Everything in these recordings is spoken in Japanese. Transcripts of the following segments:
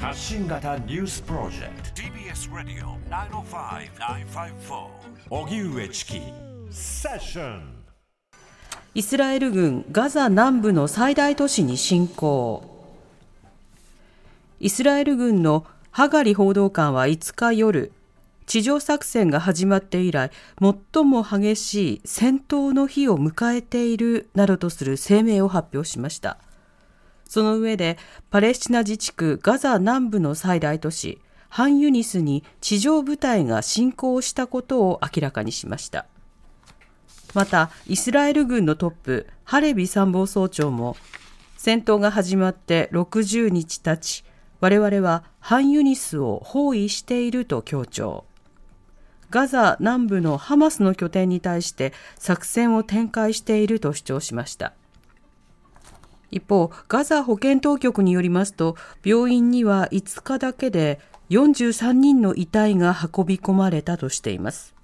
発信型ニュースプロジェクト。TBS ラディオ905-954おぎゅうえちきセッションイスラエル軍ガザ南部の最大都市に侵攻。イスラエル軍のハガリ報道官は5日夜地上作戦が始まって以来最も激しい戦闘の日を迎えているなどとする声明を発表しましたその上でパレスチナ自治区ガザ南部の最大都市ハンユニスに地上部隊が侵攻したことを明らかにしました。またイスラエル軍のトップハレビ参謀総長も戦闘が始まって60日経ち我々はハンユニスを包囲していると強調。ガザ南部のハマスの拠点に対して作戦を展開していると主張しました。一方ガザ保健当局によりますと病院には5日だけで43人の遺体が運び込まれたとしています。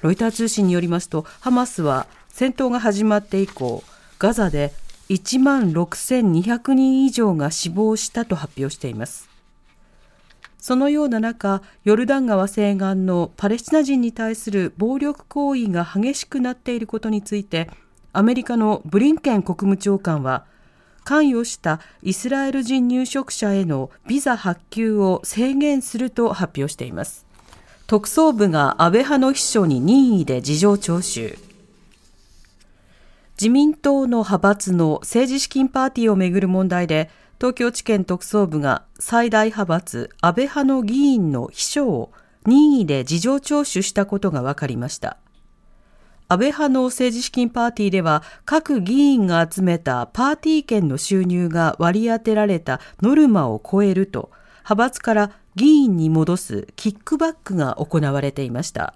ロイター通信によりますとハマスは戦闘が始まって以降ガザで1万6200人以上が死亡したと発表しています。そのような中、ヨルダン川西岸のパレスチナ人に対する暴力行為が激しくなっていることについて、アメリカのブリンケン国務長官は、関与したイスラエル人入植者へのビザ発給を制限すると発表しています。特捜部が安倍派の秘書に任意で事情聴取。自民党の派閥の政治資金パーティーをめぐる問題で、東京地検特捜部が最大派閥安倍派の議員の秘書を任意で事情聴取したことが分かりました。安倍派の政治資金パーティーでは各議員が集めたパーティー券の収入が割り当てられたノルマを超えると派閥から議員に戻すキックバックが行われていました。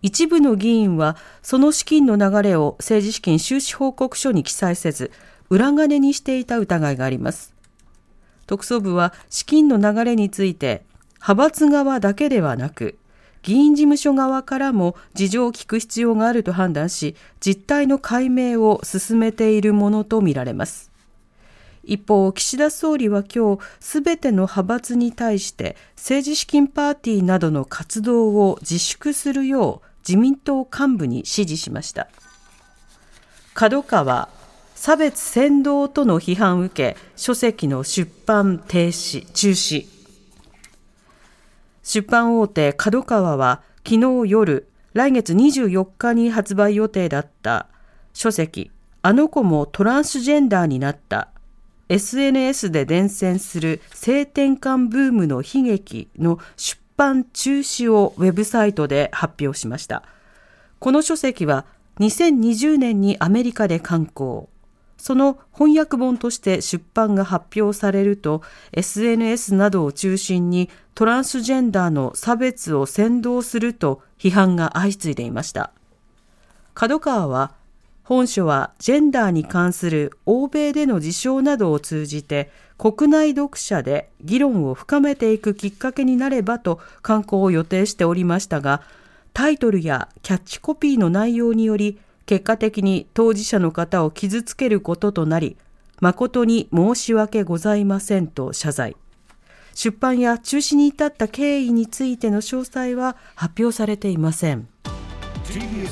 一部の議員はその資金の流れを政治資金収支報告書に記載せず裏金にしていた疑いがあります。特捜部は資金の流れについて派閥側だけではなく議員事務所側からも事情を聞く必要があると判断し実態の解明を進めているものとみられます一方岸田総理は今日すべての派閥に対して政治資金パーティーなどの活動を自粛するよう自民党幹部に指示しました角川差別扇動との批判を受け、書籍の出版停止、中止。出版大手角川は昨日夜、来月24日に発売予定だった書籍、あの子もトランスジェンダーになった SNS で伝染する性転換ブームの悲劇の出版中止をウェブサイトで発表しました。この書籍は2020年にアメリカで刊行。その翻訳本として出版が発表されると SNS などを中心にトランスジェンダーの差別を扇動すると批判が相次いでいました。角川は本書はジェンダーに関する欧米での事象などを通じて国内読者で議論を深めていくきっかけになればと刊行を予定しておりましたがタイトルやキャッチコピーの内容により結果的に当事者の方を傷つけることとなり、誠に申し訳ございませんと謝罪。出版や中止に至った経緯についての詳細は発表されていません。TBS